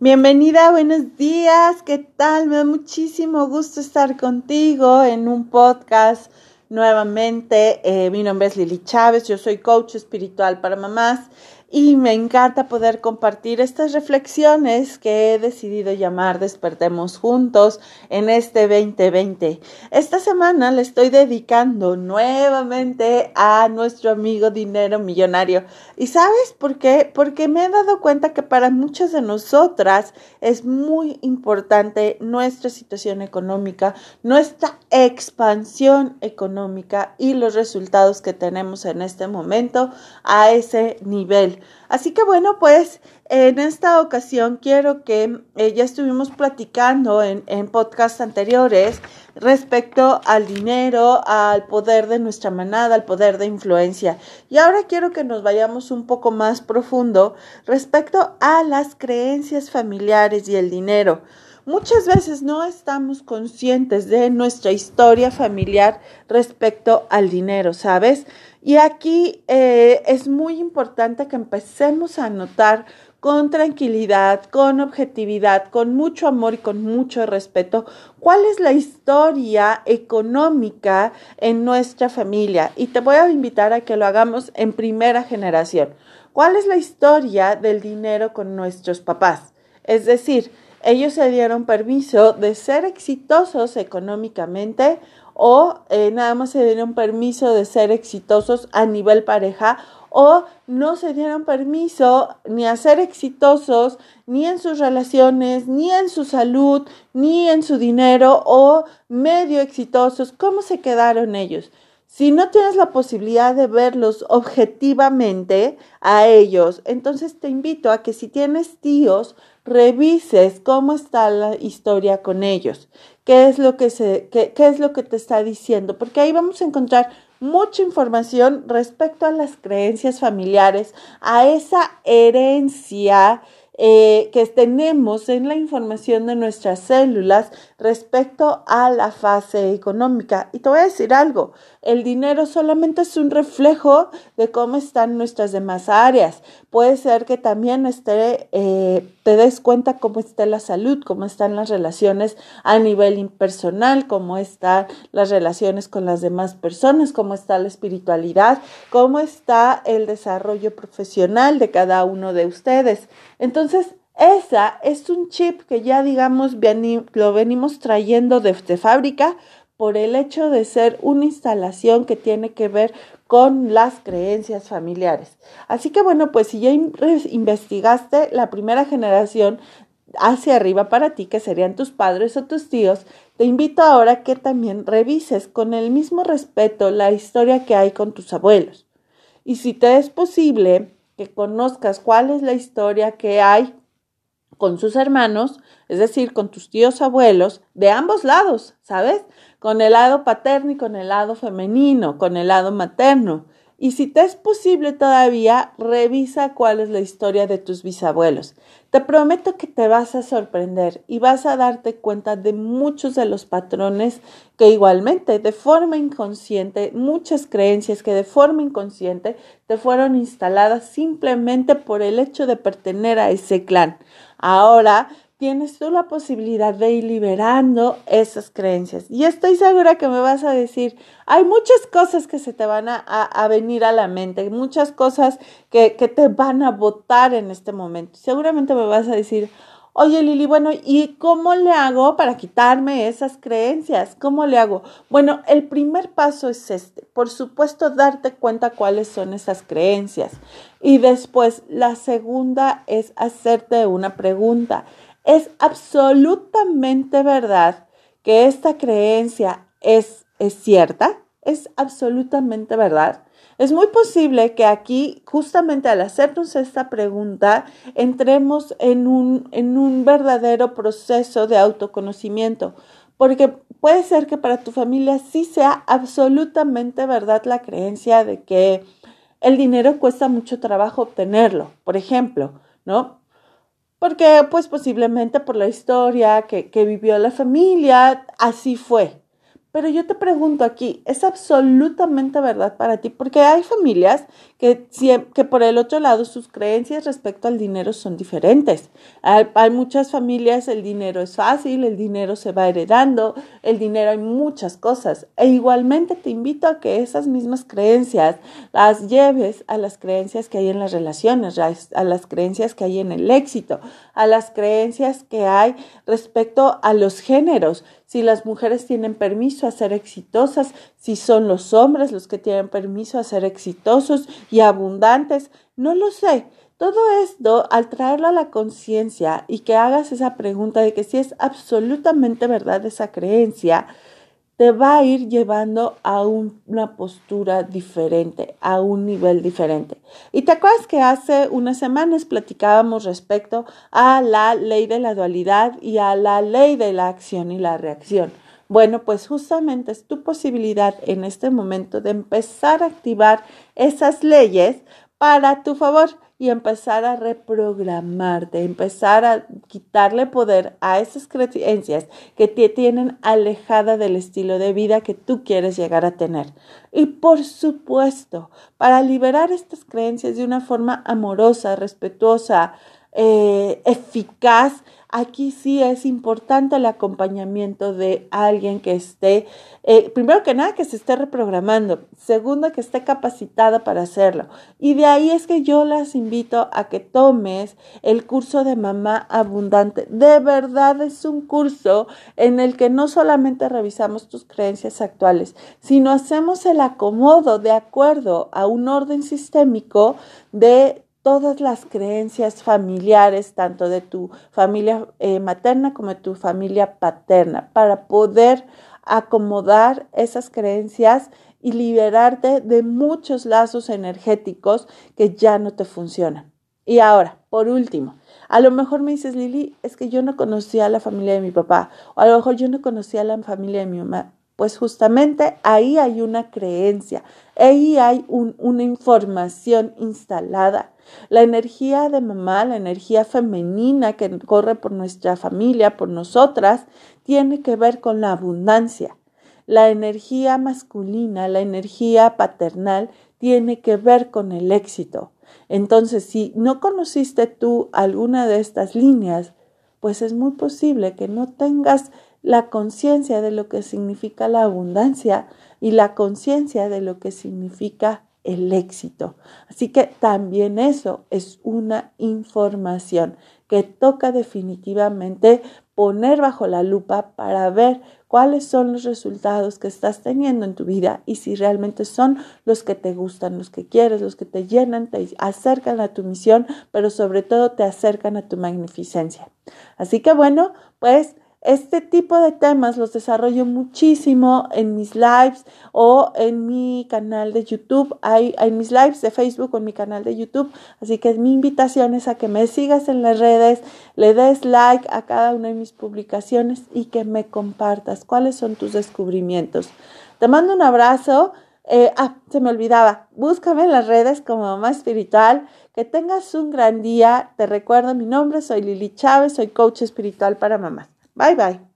Bienvenida, buenos días, ¿qué tal? Me da muchísimo gusto estar contigo en un podcast nuevamente. Eh, mi nombre es Lili Chávez, yo soy coach espiritual para mamás y me encanta poder compartir estas reflexiones que he decidido llamar Despertemos Juntos en este 2020. Esta semana le estoy dedicando nuevamente a nuestro amigo dinero millonario. ¿Y sabes por qué? Porque me he dado cuenta que para muchas de nosotras es muy importante nuestra situación económica, nuestra expansión económica y los resultados que tenemos en este momento a ese nivel. Así que bueno, pues en esta ocasión quiero que eh, ya estuvimos platicando en, en podcasts anteriores respecto al dinero, al poder de nuestra manada, al poder de influencia. Y ahora quiero que nos vayamos un poco más profundo respecto a las creencias familiares y el dinero. Muchas veces no estamos conscientes de nuestra historia familiar respecto al dinero, ¿sabes? Y aquí eh, es muy importante que empecemos a notar con tranquilidad, con objetividad, con mucho amor y con mucho respeto, cuál es la historia económica en nuestra familia. Y te voy a invitar a que lo hagamos en primera generación. ¿Cuál es la historia del dinero con nuestros papás? Es decir, ellos se dieron permiso de ser exitosos económicamente o eh, nada más se dieron permiso de ser exitosos a nivel pareja o no se dieron permiso ni a ser exitosos ni en sus relaciones, ni en su salud, ni en su dinero o medio exitosos. ¿Cómo se quedaron ellos? Si no tienes la posibilidad de verlos objetivamente a ellos, entonces te invito a que si tienes tíos, revises cómo está la historia con ellos, qué es lo que, se, qué, qué es lo que te está diciendo, porque ahí vamos a encontrar mucha información respecto a las creencias familiares, a esa herencia eh, que tenemos en la información de nuestras células respecto a la fase económica. Y te voy a decir algo, el dinero solamente es un reflejo de cómo están nuestras demás áreas. Puede ser que también esté, eh, te des cuenta cómo está la salud, cómo están las relaciones a nivel impersonal, cómo están las relaciones con las demás personas, cómo está la espiritualidad, cómo está el desarrollo profesional de cada uno de ustedes. Entonces, esa es un chip que ya digamos lo venimos trayendo desde fábrica por el hecho de ser una instalación que tiene que ver con las creencias familiares. Así que bueno, pues si ya investigaste la primera generación hacia arriba para ti, que serían tus padres o tus tíos, te invito ahora que también revises con el mismo respeto la historia que hay con tus abuelos. Y si te es posible que conozcas cuál es la historia que hay con sus hermanos, es decir, con tus tíos abuelos, de ambos lados, ¿sabes? Con el lado paterno y con el lado femenino, con el lado materno. Y si te es posible todavía, revisa cuál es la historia de tus bisabuelos. Te prometo que te vas a sorprender y vas a darte cuenta de muchos de los patrones que igualmente de forma inconsciente, muchas creencias que de forma inconsciente te fueron instaladas simplemente por el hecho de pertenecer a ese clan. Ahora tienes tú la posibilidad de ir liberando esas creencias. Y estoy segura que me vas a decir, hay muchas cosas que se te van a, venir a la mente, muchas cosas que, que te van a votar en este momento. Seguramente me vas a decir, Oye Lili, bueno, ¿y cómo le hago para quitarme esas creencias? ¿Cómo le hago? Bueno, el primer paso es este. Por supuesto, darte cuenta cuáles son esas creencias. Y después, la segunda es hacerte una pregunta. Es absolutamente verdad que esta creencia es, es cierta, es absolutamente verdad. Es muy posible que aquí, justamente al hacernos esta pregunta, entremos en un, en un verdadero proceso de autoconocimiento, porque puede ser que para tu familia sí sea absolutamente verdad la creencia de que el dinero cuesta mucho trabajo obtenerlo, por ejemplo, ¿no? Porque pues posiblemente por la historia que, que vivió la familia, así fue. Pero yo te pregunto aquí, ¿es absolutamente verdad para ti? Porque hay familias que, por el otro lado sus creencias respecto al dinero son diferentes. Hay, muchas familias, el dinero es fácil, el dinero se va heredando, el dinero hay muchas cosas. E igualmente te invito a que esas mismas creencias las lleves a las creencias que hay en las relaciones, a las creencias que hay en el éxito, a las creencias que hay respecto a los géneros si las mujeres tienen permiso a ser exitosas, si son los hombres los que tienen permiso a ser exitosos y abundantes, no lo sé. Todo esto, al traerlo a la conciencia y que hagas esa pregunta de que si es absolutamente verdad esa creencia, te va a ir llevando a una postura diferente, a un nivel diferente. Y te acuerdas que hace unas semanas platicábamos respecto a la ley de la dualidad y a la ley de la acción y la reacción. Bueno, pues justamente es tu posibilidad en este momento de empezar a activar esas leyes para tu favor y empezar a reprogramarte, empezar a quitarle poder a esas creencias que te tienen alejada del estilo de vida que tú quieres llegar a tener. Y por supuesto, para liberar estas creencias de una forma amorosa, respetuosa, eh, eficaz, aquí sí es importante el acompañamiento de alguien que esté, eh, primero que nada, que se esté reprogramando, segundo, que esté capacitada para hacerlo. Y de ahí es que yo las invito a que tomes el curso de mamá abundante. De verdad es un curso en el que no solamente revisamos tus creencias actuales, sino hacemos el acomodo de acuerdo a un orden sistémico de todas las creencias familiares, tanto de tu familia eh, materna como de tu familia paterna, para poder acomodar esas creencias y liberarte de muchos lazos energéticos que ya no te funcionan. Y ahora, por último, a lo mejor me dices, Lili, es que yo no conocía a la familia de mi papá, o a lo mejor yo no conocía a la familia de mi mamá. Pues justamente ahí hay una creencia, ahí hay una información instalada. La energía de mamá, la energía femenina que corre por nuestra familia, por nosotras, tiene que ver con la abundancia. La energía masculina, la energía paternal, tiene que ver con el éxito. Entonces, si no conociste tú alguna de estas líneas, pues es muy posible que no tengas la conciencia de lo que significa la abundancia y la conciencia de lo que significa el éxito. Así que también eso es una información que toca definitivamente poner bajo la lupa para ver cuáles son los resultados que estás teniendo en tu vida y si realmente son los que te gustan, los que quieres, los que te llenan, te acercan a tu misión, pero sobre todo te acercan a tu magnificencia. Así que bueno, pues este tipo de temas los desarrollo muchísimo en mis lives o en mi canal de YouTube. Hay en mis lives de Facebook o en mi canal de YouTube. Así que mi invitación es a que me sigas en las redes, le des like a cada una de mis publicaciones y que me compartas cuáles son tus descubrimientos. Te mando un abrazo. Eh, ah, se me olvidaba, búscame en las redes como mamá espiritual. Que tengas un gran día. Te recuerdo mi nombre, soy Lili Chávez, soy coach espiritual para mamás. Bye bye.